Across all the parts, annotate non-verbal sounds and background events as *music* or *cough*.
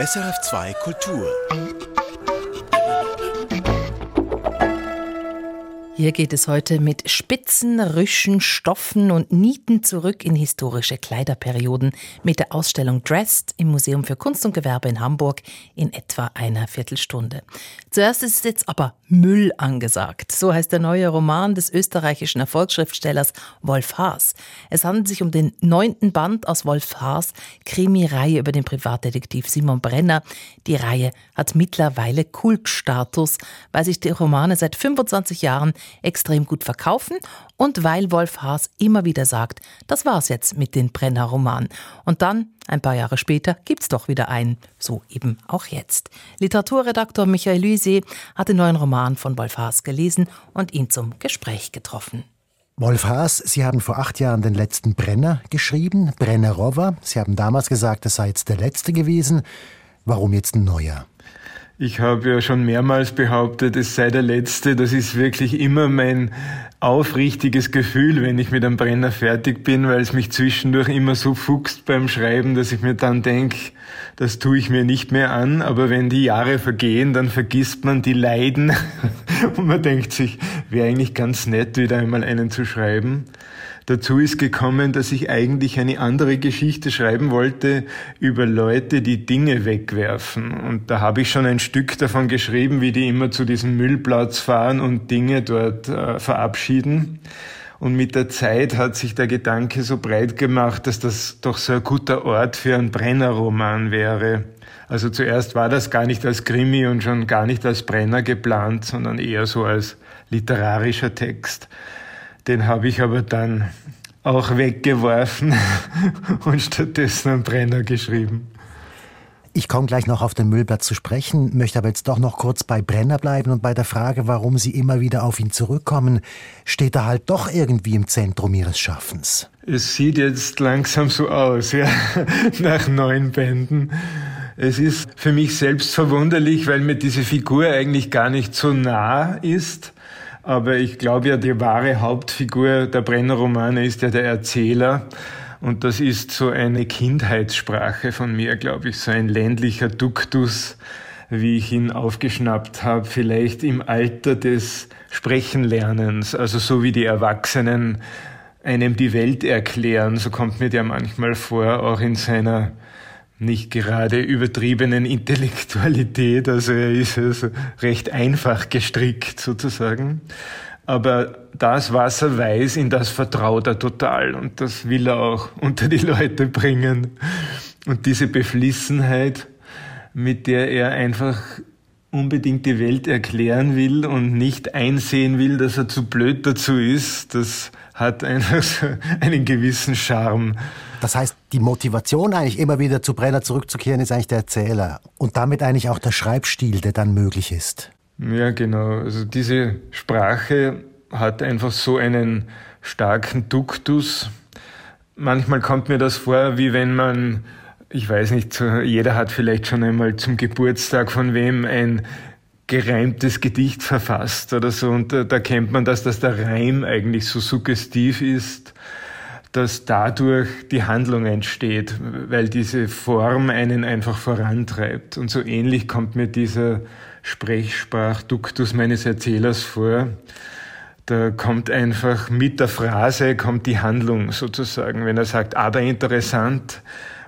SRF2 Kultur. Hier geht es heute mit Spitzen, Rüschen, Stoffen und Nieten zurück in historische Kleiderperioden mit der Ausstellung Dressed im Museum für Kunst und Gewerbe in Hamburg in etwa einer Viertelstunde. Zuerst ist jetzt aber Müll angesagt. So heißt der neue Roman des österreichischen Erfolgsschriftstellers Wolf Haas. Es handelt sich um den neunten Band aus Wolf Haas Krimi-Reihe über den Privatdetektiv Simon Brenner. Die Reihe hat mittlerweile Kultstatus, weil sich die Romane seit 25 Jahren extrem gut verkaufen und weil Wolf Haas immer wieder sagt, das war's jetzt mit den Brenner-Romanen. Und dann, ein paar Jahre später, gibt's doch wieder einen. So eben auch jetzt. Literaturredaktor Michael Lüse hat den neuen Roman von Wolf Haas gelesen und ihn zum Gespräch getroffen. Wolf Haas, Sie haben vor acht Jahren den letzten Brenner geschrieben, Brennerova. Sie haben damals gesagt, es sei jetzt der letzte gewesen. Warum jetzt ein neuer? Ich habe ja schon mehrmals behauptet, es sei der letzte. Das ist wirklich immer mein aufrichtiges Gefühl, wenn ich mit einem Brenner fertig bin, weil es mich zwischendurch immer so fuchst beim Schreiben, dass ich mir dann denke, das tue ich mir nicht mehr an. Aber wenn die Jahre vergehen, dann vergisst man die Leiden *laughs* und man denkt sich, wäre eigentlich ganz nett, wieder einmal einen zu schreiben. Dazu ist gekommen, dass ich eigentlich eine andere Geschichte schreiben wollte über Leute, die Dinge wegwerfen. Und da habe ich schon ein Stück davon geschrieben, wie die immer zu diesem Müllplatz fahren und Dinge dort äh, verabschieden. Und mit der Zeit hat sich der Gedanke so breit gemacht, dass das doch so ein guter Ort für einen Brennerroman wäre. Also zuerst war das gar nicht als Krimi und schon gar nicht als Brenner geplant, sondern eher so als literarischer Text. Den habe ich aber dann auch weggeworfen *laughs* und stattdessen einen Brenner geschrieben. Ich komme gleich noch auf den Müllplatz zu sprechen, möchte aber jetzt doch noch kurz bei Brenner bleiben und bei der Frage, warum Sie immer wieder auf ihn zurückkommen, steht er halt doch irgendwie im Zentrum Ihres Schaffens. Es sieht jetzt langsam so aus, ja, *laughs* nach neun Bänden. Es ist für mich selbst verwunderlich, weil mir diese Figur eigentlich gar nicht so nah ist. Aber ich glaube ja, die wahre Hauptfigur der Brenner-Romane ist ja der Erzähler. Und das ist so eine Kindheitssprache von mir, glaube ich, so ein ländlicher Duktus, wie ich ihn aufgeschnappt habe, vielleicht im Alter des Sprechenlernens, also so wie die Erwachsenen einem die Welt erklären, so kommt mir der manchmal vor, auch in seiner nicht gerade übertriebenen Intellektualität. Also er ist also recht einfach gestrickt sozusagen. Aber das, was er weiß, in das vertraut er total und das will er auch *laughs* unter die Leute bringen. Und diese Beflissenheit, mit der er einfach unbedingt die Welt erklären will und nicht einsehen will, dass er zu blöd dazu ist, das hat einfach *laughs* so einen gewissen Charme. Das heißt, die Motivation eigentlich immer wieder zu Brenner zurückzukehren, ist eigentlich der Erzähler und damit eigentlich auch der Schreibstil, der dann möglich ist. Ja, genau. Also diese Sprache hat einfach so einen starken Duktus. Manchmal kommt mir das vor, wie wenn man, ich weiß nicht, jeder hat vielleicht schon einmal zum Geburtstag von wem ein gereimtes Gedicht verfasst oder so. Und da, da kennt man das, dass der Reim eigentlich so suggestiv ist dass dadurch die Handlung entsteht, weil diese Form einen einfach vorantreibt. Und so ähnlich kommt mir dieser Sprechsprachduktus meines Erzählers vor. Da kommt einfach mit der Phrase kommt die Handlung sozusagen. Wenn er sagt, aber interessant,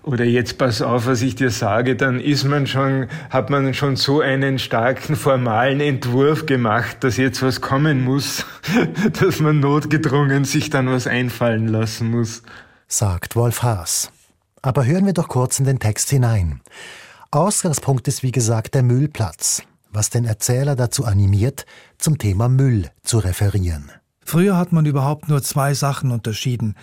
oder jetzt pass auf, was ich dir sage, dann ist man schon, hat man schon so einen starken formalen Entwurf gemacht, dass jetzt was kommen muss, *laughs* dass man notgedrungen sich dann was einfallen lassen muss. Sagt Wolf Haas. Aber hören wir doch kurz in den Text hinein. Ausgangspunkt ist wie gesagt der Müllplatz, was den Erzähler dazu animiert, zum Thema Müll zu referieren. Früher hat man überhaupt nur zwei Sachen unterschieden,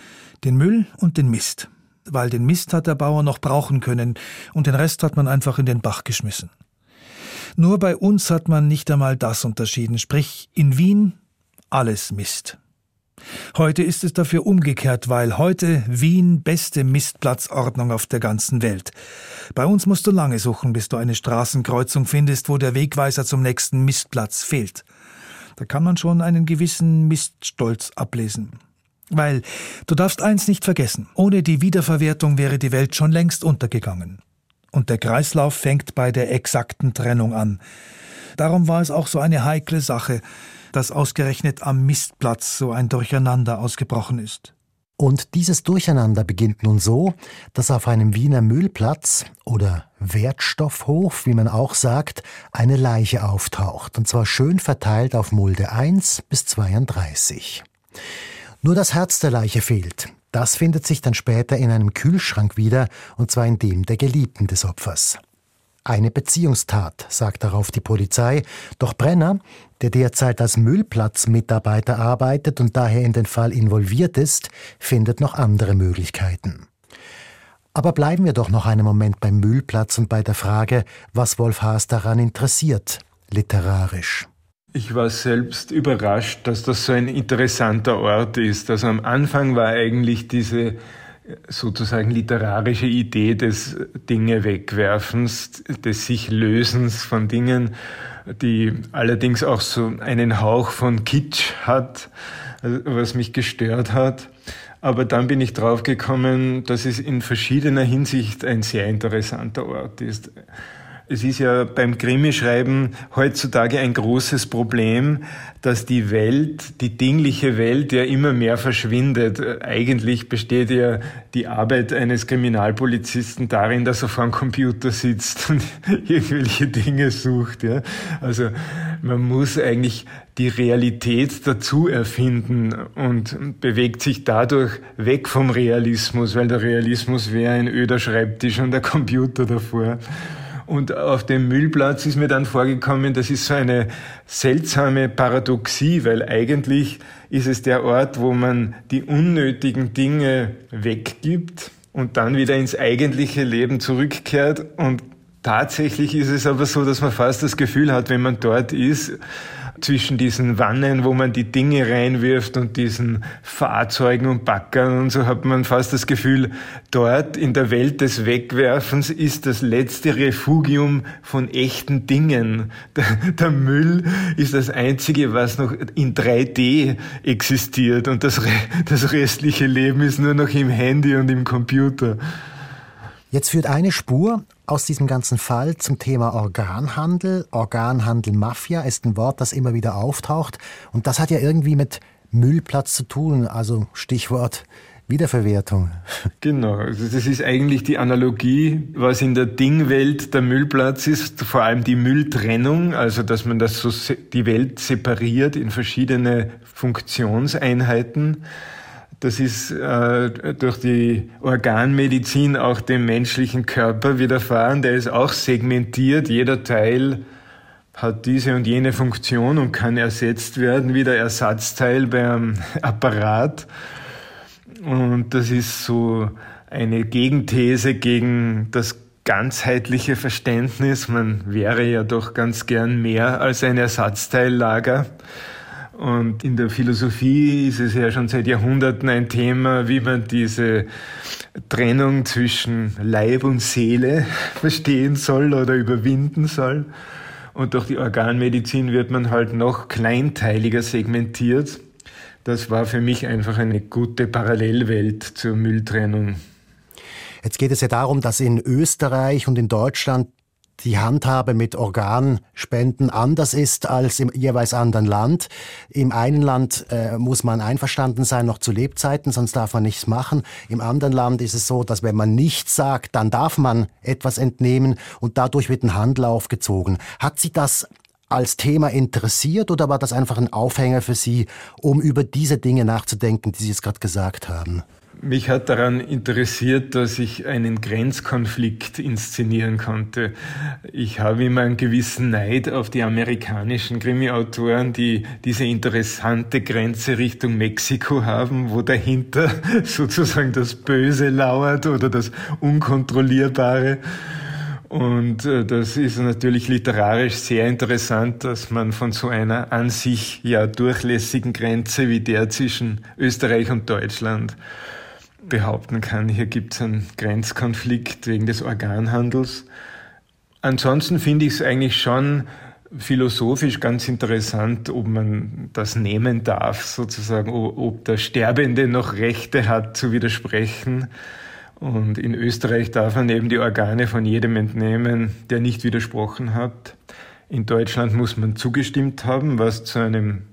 den Müll und den Mist weil den Mist hat der Bauer noch brauchen können und den Rest hat man einfach in den Bach geschmissen. Nur bei uns hat man nicht einmal das unterschieden, sprich in Wien alles Mist. Heute ist es dafür umgekehrt, weil heute Wien beste Mistplatzordnung auf der ganzen Welt. Bei uns musst du lange suchen, bis du eine Straßenkreuzung findest, wo der Wegweiser zum nächsten Mistplatz fehlt. Da kann man schon einen gewissen Miststolz ablesen. Weil du darfst eins nicht vergessen, ohne die Wiederverwertung wäre die Welt schon längst untergegangen. Und der Kreislauf fängt bei der exakten Trennung an. Darum war es auch so eine heikle Sache, dass ausgerechnet am Mistplatz so ein Durcheinander ausgebrochen ist. Und dieses Durcheinander beginnt nun so, dass auf einem Wiener Müllplatz oder Wertstoffhof, wie man auch sagt, eine Leiche auftaucht, und zwar schön verteilt auf Mulde 1 bis 32. Nur das Herz der Leiche fehlt. Das findet sich dann später in einem Kühlschrank wieder, und zwar in dem der Geliebten des Opfers. Eine Beziehungstat, sagt darauf die Polizei. Doch Brenner, der derzeit als Müllplatzmitarbeiter arbeitet und daher in den Fall involviert ist, findet noch andere Möglichkeiten. Aber bleiben wir doch noch einen Moment beim Müllplatz und bei der Frage, was Wolf Haas daran interessiert, literarisch. Ich war selbst überrascht, dass das so ein interessanter Ort ist. Also am Anfang war eigentlich diese sozusagen literarische Idee des Dinge wegwerfens, des sich Lösens von Dingen, die allerdings auch so einen Hauch von Kitsch hat, was mich gestört hat. Aber dann bin ich draufgekommen, dass es in verschiedener Hinsicht ein sehr interessanter Ort ist. Es ist ja beim Krimischreiben heutzutage ein großes Problem, dass die Welt, die dingliche Welt ja immer mehr verschwindet. Eigentlich besteht ja die Arbeit eines Kriminalpolizisten darin, dass er vor einem Computer sitzt und *laughs* irgendwelche Dinge sucht. Ja. Also man muss eigentlich die Realität dazu erfinden und bewegt sich dadurch weg vom Realismus, weil der Realismus wäre ein öder Schreibtisch und der Computer davor. Und auf dem Müllplatz ist mir dann vorgekommen, das ist so eine seltsame Paradoxie, weil eigentlich ist es der Ort, wo man die unnötigen Dinge weggibt und dann wieder ins eigentliche Leben zurückkehrt. Und tatsächlich ist es aber so, dass man fast das Gefühl hat, wenn man dort ist, zwischen diesen Wannen, wo man die Dinge reinwirft und diesen Fahrzeugen und Backern und so hat man fast das Gefühl, dort in der Welt des Wegwerfens ist das letzte Refugium von echten Dingen. *laughs* Der, der Müll ist das einzige, was noch in 3D existiert und das, das restliche Leben ist nur noch im Handy und im Computer. Jetzt führt eine Spur aus diesem ganzen Fall zum Thema Organhandel. Organhandel Mafia ist ein Wort, das immer wieder auftaucht. Und das hat ja irgendwie mit Müllplatz zu tun. Also Stichwort Wiederverwertung. *laughs* Genau, also das ist eigentlich die Analogie, was in der Dingwelt der Müllplatz ist, vor allem die Mülltrennung, also dass man das so die Welt separiert in verschiedene Funktionseinheiten. Das ist äh, durch die Organmedizin auch dem menschlichen Körper widerfahren. Der ist auch segmentiert. Jeder Teil hat diese und jene Funktion und kann ersetzt werden wie der Ersatzteil beim *laughs* Apparat. Und das ist so eine Gegenthese gegen das ganzheitliche Verständnis. Man wäre ja doch ganz gern mehr als ein Ersatzteillager. Und in der Philosophie ist es ja schon seit Jahrhunderten ein Thema, wie man diese Trennung zwischen Leib und Seele *laughs* verstehen soll oder überwinden soll. Und durch die Organmedizin wird man halt noch kleinteiliger segmentiert. Das war für mich einfach eine gute Parallelwelt zur Mülltrennung. Jetzt geht es ja darum, dass in Österreich und in Deutschland die Handhabe mit Organspenden anders ist als im jeweils anderen Land. Im einen Land äh, muss man einverstanden sein, noch zu Lebzeiten, sonst darf man nichts machen. Im anderen Land ist es so, dass wenn man nichts sagt, dann darf man etwas entnehmen und dadurch wird ein Handel aufgezogen. Hat Sie das als Thema interessiert oder war das einfach ein Aufhänger für Sie, um über diese Dinge nachzudenken, die Sie jetzt gerade gesagt haben? Mich hat daran interessiert, dass ich einen Grenzkonflikt inszenieren konnte. Ich habe immer einen gewissen Neid auf die amerikanischen Krimi-Autoren, die diese interessante Grenze Richtung Mexiko haben, wo dahinter *laughs* sozusagen das Böse lauert oder das Unkontrollierbare. Und äh, das ist natürlich literarisch sehr interessant, dass man von so einer an sich ja durchlässigen Grenze wie der zwischen Österreich und Deutschland behaupten kann, hier gibt es einen Grenzkonflikt wegen des Organhandels. Ansonsten finde ich es eigentlich schon philosophisch ganz interessant, ob man das nehmen darf, sozusagen, ob der Sterbende noch Rechte hat zu widersprechen Und in Österreich darf man eben die Organe von jedem entnehmen, der nicht widersprochen hat. In Deutschland muss man zugestimmt haben, was zu einem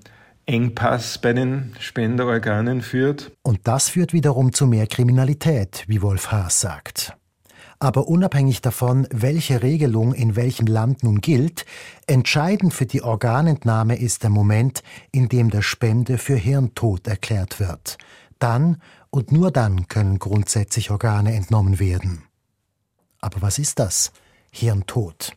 Engpass bei den Spenderorganen führt. Und das führt wiederum zu mehr Kriminalität, wie Wolf Haas sagt. Aber unabhängig davon, welche Regelung in welchem Land nun gilt, entscheidend für die Organentnahme ist der Moment, in dem der Spende für Hirntod erklärt wird. Dann und nur dann können grundsätzlich Organe entnommen werden. Aber was ist das? Hirntod.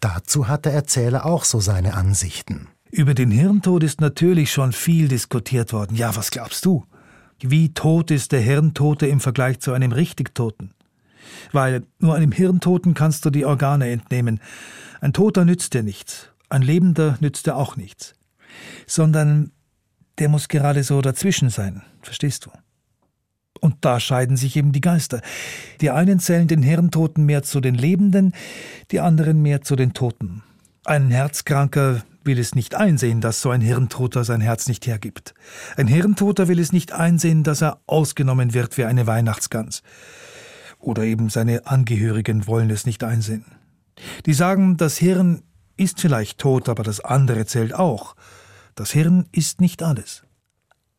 Dazu hat der Erzähler auch so seine Ansichten. Über den Hirntod ist natürlich schon viel diskutiert worden. Ja, was glaubst du? Wie tot ist der Hirntote im Vergleich zu einem richtig Toten? Weil nur einem Hirntoten kannst du die Organe entnehmen. Ein Toter nützt dir nichts, ein Lebender nützt dir auch nichts. Sondern der muss gerade so dazwischen sein, verstehst du? Und da scheiden sich eben die Geister. Die einen zählen den Hirntoten mehr zu den Lebenden, die anderen mehr zu den Toten. Ein Herzkranker will es nicht einsehen, dass so ein Hirntoter sein Herz nicht hergibt. Ein Hirntoter will es nicht einsehen, dass er ausgenommen wird wie eine Weihnachtsgans. Oder eben seine Angehörigen wollen es nicht einsehen. Die sagen, das Hirn ist vielleicht tot, aber das andere zählt auch. Das Hirn ist nicht alles.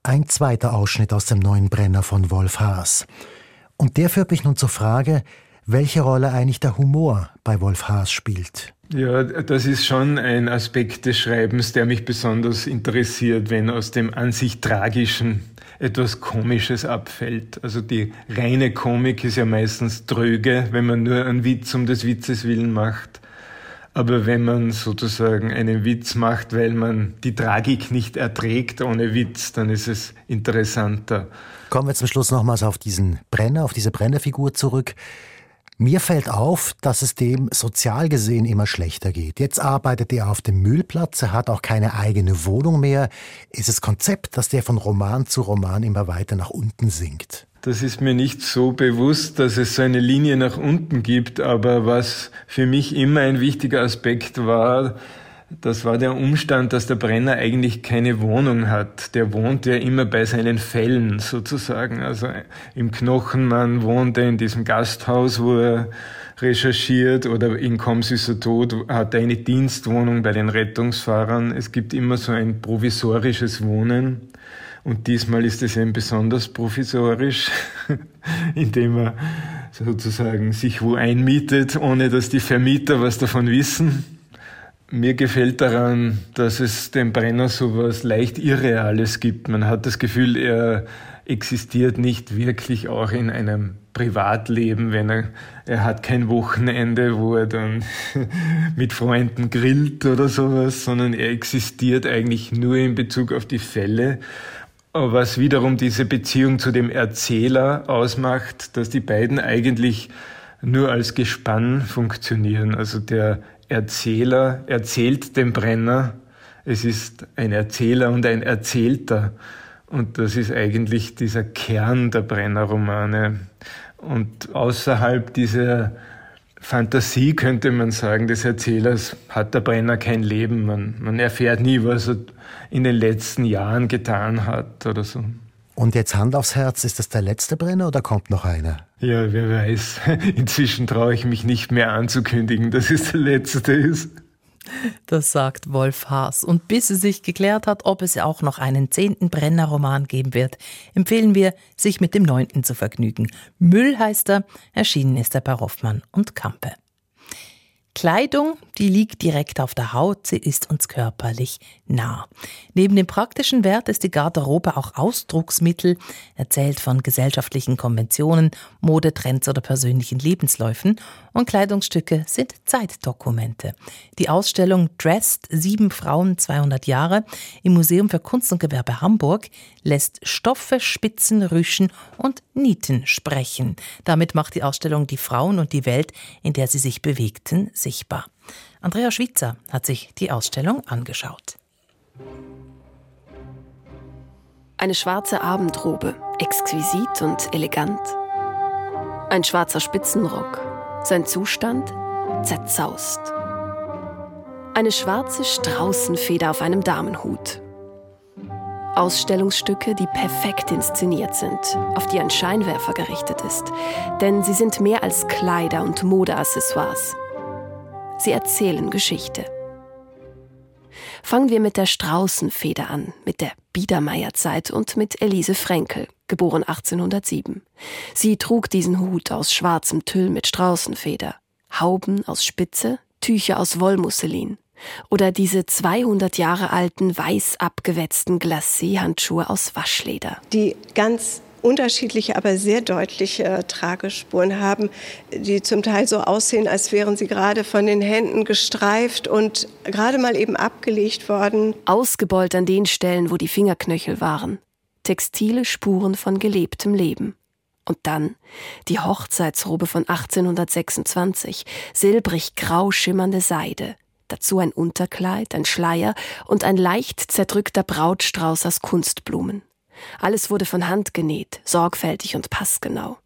Ein zweiter Ausschnitt aus dem neuen Brenner von Wolf Haas. Und der führt mich nun zur Frage, welche Rolle eigentlich der Humor bei Wolf Haas spielt. Ja, das ist schon ein Aspekt des Schreibens, der mich besonders interessiert, wenn aus dem an sich Tragischen etwas Komisches abfällt. Also die reine Komik ist ja meistens tröge, wenn man nur einen Witz um des Witzes willen macht. Aber wenn man sozusagen einen Witz macht, weil man die Tragik nicht erträgt ohne Witz, dann ist es interessanter. Kommen wir zum Schluss nochmals auf diesen Brenner, auf diese Brennerfigur zurück. Mir fällt auf, dass es dem sozial gesehen immer schlechter geht. Jetzt arbeitet er auf dem Müllplatz, er hat auch keine eigene Wohnung mehr. Ist es Konzept, dass der von Roman zu Roman immer weiter nach unten sinkt? Das ist mir nicht so bewusst, dass es so eine Linie nach unten gibt, aber was für mich immer ein wichtiger Aspekt war, das war der Umstand, dass der Brenner eigentlich keine Wohnung hat. Der wohnt ja immer bei seinen Fällen sozusagen. Also im Knochenmann wohnt er in diesem Gasthaus, wo er recherchiert oder in Komm süßer Tod hat er eine Dienstwohnung bei den Rettungsfahrern. Es gibt immer so ein provisorisches Wohnen. Und diesmal ist es eben besonders provisorisch, *laughs* indem er sozusagen sich wo einmietet, ohne dass die Vermieter was davon wissen. Mir gefällt daran, dass es dem Brenner so was leicht Irreales gibt. Man hat das Gefühl, er existiert nicht wirklich auch in einem Privatleben, wenn er, er hat kein Wochenende, wo er dann *laughs* mit Freunden grillt oder sowas, sondern er existiert eigentlich nur in Bezug auf die Fälle. Was wiederum diese Beziehung zu dem Erzähler ausmacht, dass die beiden eigentlich nur als Gespann funktionieren. Also der Erzähler erzählt dem Brenner, es ist ein Erzähler und ein Erzählter. Und das ist eigentlich dieser Kern der Brenner-Romane. Und außerhalb dieser Fantasie, könnte man sagen, des Erzählers hat der Brenner kein Leben. Man, man erfährt nie, was er in den letzten Jahren getan hat oder so. Und jetzt Hand aufs Herz, ist das der letzte Brenner oder kommt noch einer? Ja, wer weiß. *laughs* Inzwischen traue ich mich nicht mehr anzukündigen, dass es der letzte ist. Das sagt Wolf Haas. Und bis es sich geklärt hat, ob es auch noch einen zehnten Brenner-Roman geben wird, empfehlen wir, sich mit dem neunten zu vergnügen. Müll heißt er, erschienen ist er bei Hoffmann und Kampe. Kleidung, die liegt direkt auf der Haut, sie ist uns körperlich nah. Neben dem praktischen Wert ist die Garderobe auch Ausdrucksmittel, erzählt von gesellschaftlichen Konventionen, Modetrends oder persönlichen Lebensläufen und Kleidungsstücke sind Zeitdokumente. Die Ausstellung Dressed Sieben Frauen 200 Jahre im Museum für Kunst und Gewerbe Hamburg lässt Stoffe, Spitzen, Rüschen und Nieten sprechen. Damit macht die Ausstellung die Frauen und die Welt, in der sie sich bewegten, sichtbar. Andrea Schwitzer hat sich die Ausstellung angeschaut. Eine schwarze Abendrobe, exquisit und elegant. Ein schwarzer Spitzenrock, sein Zustand zerzaust. Eine schwarze Straußenfeder auf einem Damenhut. Ausstellungsstücke, die perfekt inszeniert sind, auf die ein Scheinwerfer gerichtet ist, denn sie sind mehr als Kleider und Modeaccessoires. Sie erzählen Geschichte. Fangen wir mit der Straußenfeder an, mit der Biedermeierzeit und mit Elise Frenkel, geboren 1807. Sie trug diesen Hut aus schwarzem Tüll mit Straußenfeder, Hauben aus Spitze, Tücher aus Wollmusselin oder diese 200 Jahre alten weiß abgewetzten Glacé-Handschuhe aus Waschleder. Die ganz unterschiedliche, aber sehr deutliche äh, Tragespuren haben, die zum Teil so aussehen, als wären sie gerade von den Händen gestreift und gerade mal eben abgelegt worden. Ausgebeult an den Stellen, wo die Fingerknöchel waren. Textile Spuren von gelebtem Leben. Und dann die Hochzeitsrobe von 1826, silbrig grau schimmernde Seide, dazu ein Unterkleid, ein Schleier und ein leicht zerdrückter Brautstrauß aus Kunstblumen. Alles wurde von Hand genäht, sorgfältig und passgenau.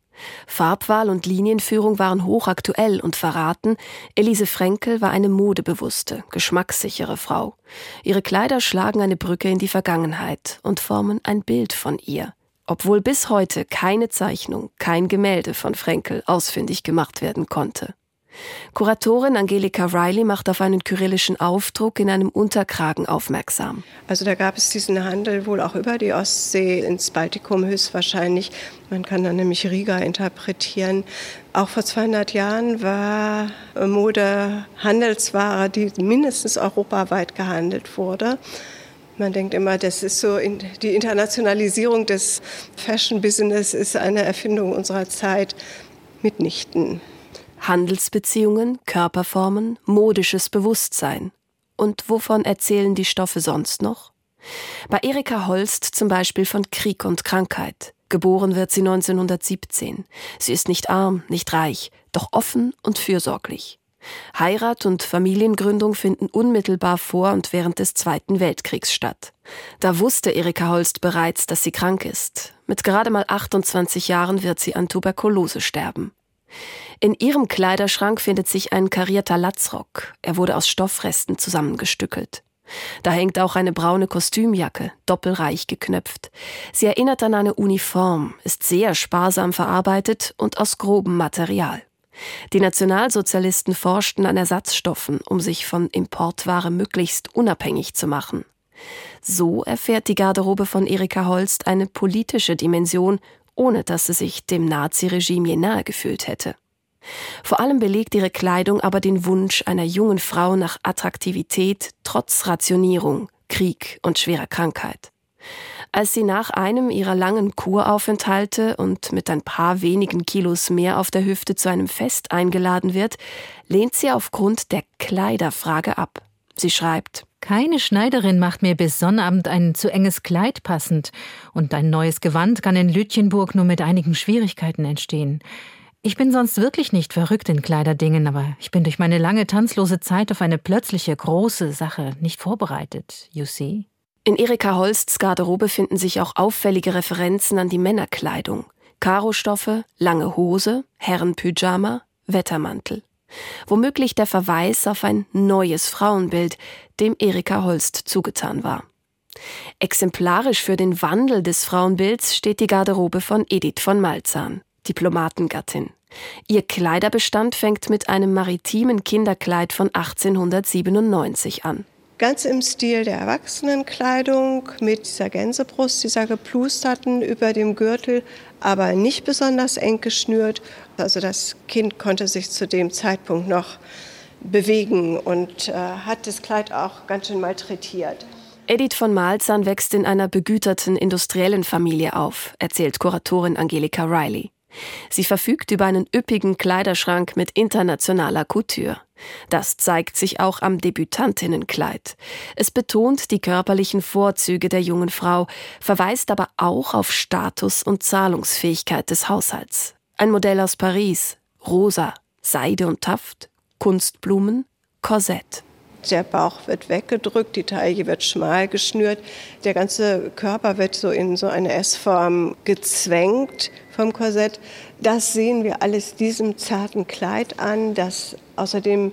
Farbwahl und Linienführung waren hochaktuell und verraten, Elise Frenkel war eine modebewusste, geschmackssichere Frau. Ihre Kleider schlagen eine Brücke in die Vergangenheit und formen ein Bild von ihr, obwohl bis heute keine Zeichnung, kein Gemälde von Frenkel ausfindig gemacht werden konnte. Kuratorin Angelika Riley macht auf einen kyrillischen Aufdruck in einem Unterkragen aufmerksam. Also da gab es diesen Handel wohl auch über die Ostsee ins Baltikum höchstwahrscheinlich. Man kann dann nämlich Riga interpretieren. Auch vor 200 Jahren war Mode Handelsware, die mindestens europaweit gehandelt wurde. Man denkt immer, das ist so die Internationalisierung des Fashion Business ist eine Erfindung unserer Zeit mitnichten. Handelsbeziehungen, Körperformen, modisches Bewusstsein. Und wovon erzählen die Stoffe sonst noch? Bei Erika Holst zum Beispiel von Krieg und Krankheit. Geboren wird sie 1917. Sie ist nicht arm, nicht reich, doch offen und fürsorglich. Heirat und Familiengründung finden unmittelbar vor und während des Zweiten Weltkriegs statt. Da wusste Erika Holst bereits, dass sie krank ist. Mit gerade mal 28 Jahren wird sie an Tuberkulose sterben. In ihrem Kleiderschrank findet sich ein karierter Latzrock. Er wurde aus Stoffresten zusammengestückelt. Da hängt auch eine braune Kostümjacke, doppelreich geknöpft. Sie erinnert an eine Uniform, ist sehr sparsam verarbeitet und aus grobem Material. Die Nationalsozialisten forschten an Ersatzstoffen, um sich von Importware möglichst unabhängig zu machen. So erfährt die Garderobe von Erika Holst eine politische Dimension, ohne dass sie sich dem Naziregime je nahe gefühlt hätte. Vor allem belegt ihre Kleidung aber den Wunsch einer jungen Frau nach Attraktivität trotz Rationierung, Krieg und schwerer Krankheit. Als sie nach einem ihrer langen Kuraufenthalte und mit ein paar wenigen Kilos mehr auf der Hüfte zu einem Fest eingeladen wird, lehnt sie aufgrund der Kleiderfrage ab. Sie schreibt Keine Schneiderin macht mir bis Sonnabend ein zu enges Kleid passend, und ein neues Gewand kann in Lütjenburg nur mit einigen Schwierigkeiten entstehen. Ich bin sonst wirklich nicht verrückt in Kleiderdingen, aber ich bin durch meine lange tanzlose Zeit auf eine plötzliche große Sache nicht vorbereitet, you see? In Erika Holsts Garderobe finden sich auch auffällige Referenzen an die Männerkleidung. Karostoffe, lange Hose, Herrenpyjama, Wettermantel. Womöglich der Verweis auf ein neues Frauenbild, dem Erika Holst zugetan war. Exemplarisch für den Wandel des Frauenbilds steht die Garderobe von Edith von Malzahn, Diplomatengattin. Ihr Kleiderbestand fängt mit einem maritimen Kinderkleid von 1897 an. Ganz im Stil der Erwachsenenkleidung mit dieser Gänsebrust, dieser geplusterten über dem Gürtel, aber nicht besonders eng geschnürt. Also das Kind konnte sich zu dem Zeitpunkt noch bewegen und äh, hat das Kleid auch ganz schön malträtiert. Edith von Malzahn wächst in einer begüterten industriellen Familie auf, erzählt Kuratorin Angelika Riley. Sie verfügt über einen üppigen Kleiderschrank mit internationaler Couture. Das zeigt sich auch am Debütantinnenkleid. Es betont die körperlichen Vorzüge der jungen Frau, verweist aber auch auf Status und Zahlungsfähigkeit des Haushalts. Ein Modell aus Paris, rosa, Seide und Taft, Kunstblumen, Korsett. Der Bauch wird weggedrückt, die Taille wird schmal geschnürt, der ganze Körper wird so in so eine S-Form gezwängt vom Korsett. Das sehen wir alles diesem zarten Kleid an, das außerdem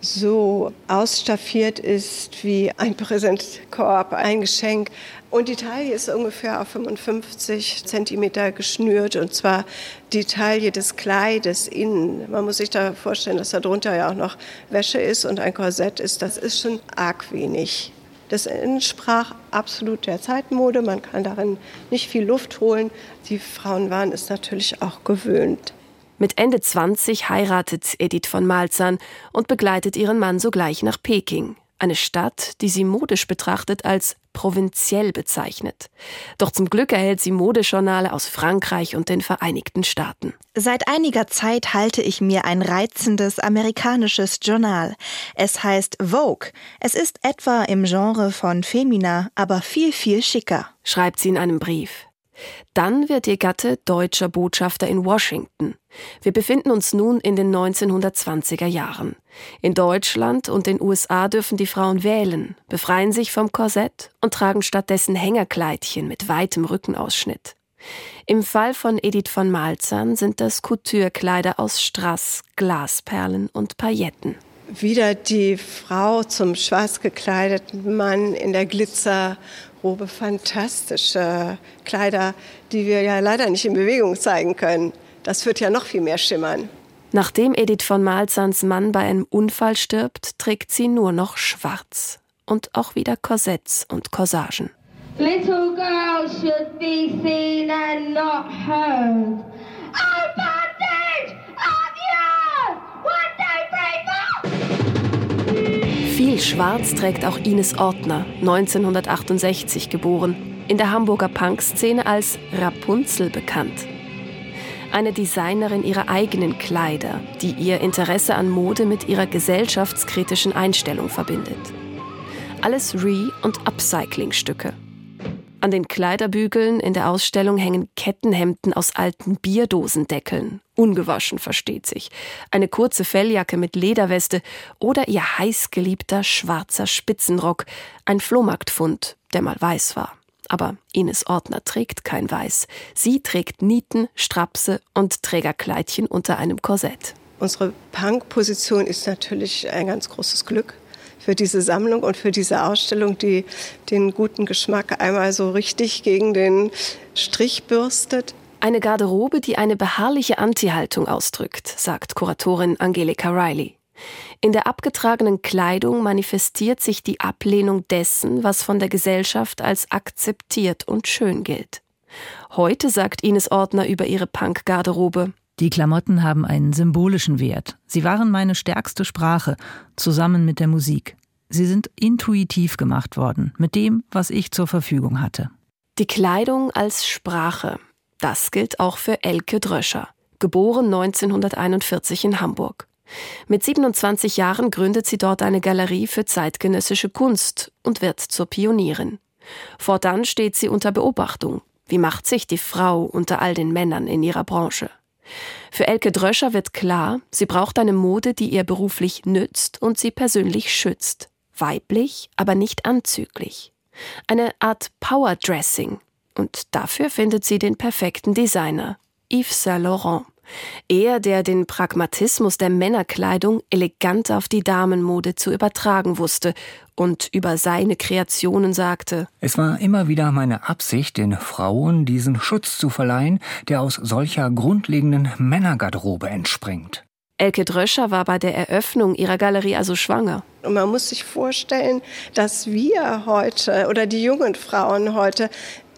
so ausstaffiert ist wie ein Präsentkorb, ein Geschenk Und die Taille ist ungefähr auf 55 Zentimeter geschnürt und zwar die Taille des Kleides innen. Man muss sich da vorstellen, dass da drunter ja auch noch Wäsche ist und ein Korsett ist. Das ist schon arg wenig. Das entsprach absolut der Zeitmode. Man kann darin nicht viel Luft holen. Die Frauen waren es natürlich auch gewöhnt. Mit Ende 20 heiratet Edith von Malzahn und begleitet ihren Mann sogleich nach Peking eine Stadt, die sie modisch betrachtet als provinziell bezeichnet. Doch zum Glück erhält sie Modejournale aus Frankreich und den Vereinigten Staaten. Seit einiger Zeit halte ich mir ein reizendes amerikanisches Journal. Es heißt Vogue. Es ist etwa im Genre von Femina, aber viel, viel schicker. Schreibt sie in einem Brief. Dann wird ihr Gatte deutscher Botschafter in Washington. Wir befinden uns nun in den 1920er Jahren. In Deutschland und den USA dürfen die Frauen wählen, befreien sich vom Korsett und tragen stattdessen Hängerkleidchen mit weitem Rückenausschnitt. Im Fall von Edith von Malzahn sind das Couture-Kleider aus Strass, Glasperlen und Pailletten. Wieder die Frau zum schwarz gekleideten Mann in der Glitzer- Robe fantastische Kleider, die wir ja leider nicht in Bewegung zeigen können. Das wird ja noch viel mehr schimmern. Nachdem Edith von Malzahns Mann bei einem Unfall stirbt, trägt sie nur noch schwarz. Und auch wieder Korsetts und Corsagen. Little girls should be seen and not heard. Schwarz trägt auch Ines Ortner, 1968 geboren, in der Hamburger Punkszene als Rapunzel bekannt. Eine Designerin ihrer eigenen Kleider, die ihr Interesse an Mode mit ihrer gesellschaftskritischen Einstellung verbindet. Alles Re- und Upcycling-Stücke. An den Kleiderbügeln in der Ausstellung hängen Kettenhemden aus alten Bierdosendeckeln. Ungewaschen, versteht sich. Eine kurze Felljacke mit Lederweste oder ihr heißgeliebter schwarzer Spitzenrock. Ein Flohmarktfund, der mal weiß war. Aber Ines Ordner trägt kein Weiß. Sie trägt Nieten, Strapse und Trägerkleidchen unter einem Korsett. Unsere Punk-Position ist natürlich ein ganz großes Glück für diese Sammlung und für diese Ausstellung, die den guten Geschmack einmal so richtig gegen den Strich bürstet. Eine Garderobe, die eine beharrliche Anti-Haltung ausdrückt, sagt Kuratorin Angelika Riley. In der abgetragenen Kleidung manifestiert sich die Ablehnung dessen, was von der Gesellschaft als akzeptiert und schön gilt. Heute sagt Ines Ordner über ihre Punk-Garderobe. Die Klamotten haben einen symbolischen Wert. Sie waren meine stärkste Sprache, zusammen mit der Musik. Sie sind intuitiv gemacht worden, mit dem, was ich zur Verfügung hatte. Die Kleidung als Sprache. Das gilt auch für Elke Dröscher, geboren 1941 in Hamburg. Mit 27 Jahren gründet sie dort eine Galerie für zeitgenössische Kunst und wird zur Pionierin. Fortan steht sie unter Beobachtung. Wie macht sich die Frau unter all den Männern in ihrer Branche? Für Elke Dröscher wird klar, sie braucht eine Mode, die ihr beruflich nützt und sie persönlich schützt. Weiblich, aber nicht anzüglich. Eine Art Powerdressing. Und dafür findet sie den perfekten Designer, Yves Saint Laurent. Er, der den Pragmatismus der Männerkleidung elegant auf die Damenmode zu übertragen wusste und über seine Kreationen sagte Es war immer wieder meine Absicht, den Frauen diesen Schutz zu verleihen, der aus solcher grundlegenden Männergarderobe entspringt. Elke Dröscher war bei der Eröffnung ihrer Galerie also schwanger. Und man muss sich vorstellen, dass wir heute oder die jungen Frauen heute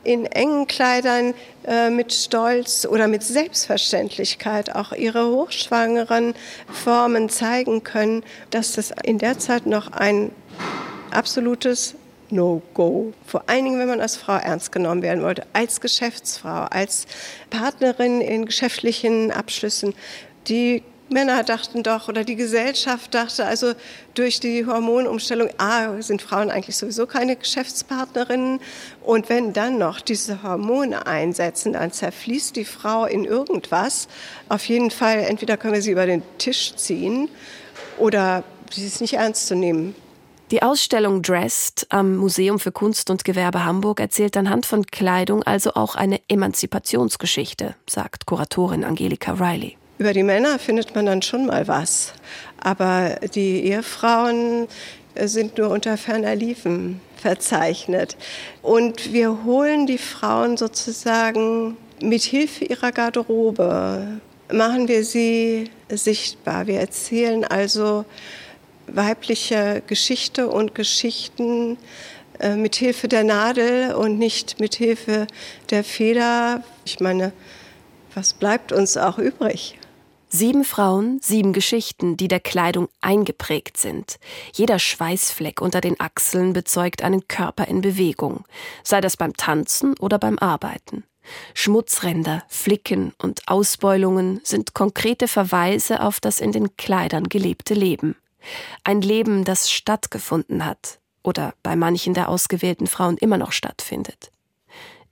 in engen Kleidern äh, mit Stolz oder mit Selbstverständlichkeit auch ihre hochschwangeren Formen zeigen können, dass das in der Zeit noch ein absolutes No-Go. Vor allen Dingen, wenn man als Frau ernst genommen werden wollte, als Geschäftsfrau, als Partnerin in geschäftlichen Abschlüssen. Die Männer dachten doch oder die Gesellschaft dachte, also durch die Hormonumstellung, ah, sind Frauen eigentlich sowieso keine Geschäftspartnerinnen. Und wenn dann noch diese Hormone einsetzen, dann zerfließt die Frau in irgendwas. Auf jeden Fall, entweder können wir sie über den Tisch ziehen oder sie ist nicht ernst zu nehmen. Die Ausstellung Dressed am Museum für Kunst und Gewerbe Hamburg erzählt anhand von Kleidung also auch eine Emanzipationsgeschichte, sagt Kuratorin Angelika Riley. Über die Männer findet man dann schon mal was. Aber die Ehefrauen, sind nur unter ferner Liefen verzeichnet. Und wir holen die Frauen sozusagen mit Hilfe ihrer Garderobe, machen wir sie sichtbar. Wir erzählen also weibliche Geschichte und Geschichten äh, mit Hilfe der Nadel und nicht mit Hilfe der Feder. Ich meine, was bleibt uns auch übrig? Sieben Frauen, sieben Geschichten, die der Kleidung eingeprägt sind. Jeder Schweißfleck unter den Achseln bezeugt einen Körper in Bewegung, sei das beim Tanzen oder beim Arbeiten. Schmutzränder, Flicken und Ausbeulungen sind konkrete Verweise auf das in den Kleidern gelebte Leben. Ein Leben, das stattgefunden hat oder bei manchen der ausgewählten Frauen immer noch stattfindet.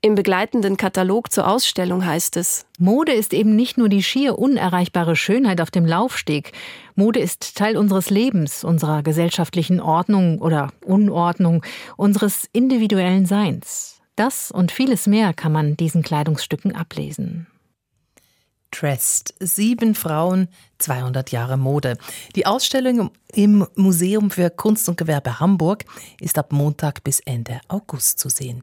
Im begleitenden Katalog zur Ausstellung heißt es Mode ist eben nicht nur die schier unerreichbare Schönheit auf dem Laufsteg. Mode ist Teil unseres Lebens, unserer gesellschaftlichen Ordnung oder Unordnung, unseres individuellen Seins. Das und vieles mehr kann man diesen Kleidungsstücken ablesen. Dressed. Sieben Frauen, 200 Jahre Mode. Die Ausstellung im Museum für Kunst und Gewerbe Hamburg ist ab Montag bis Ende August zu sehen.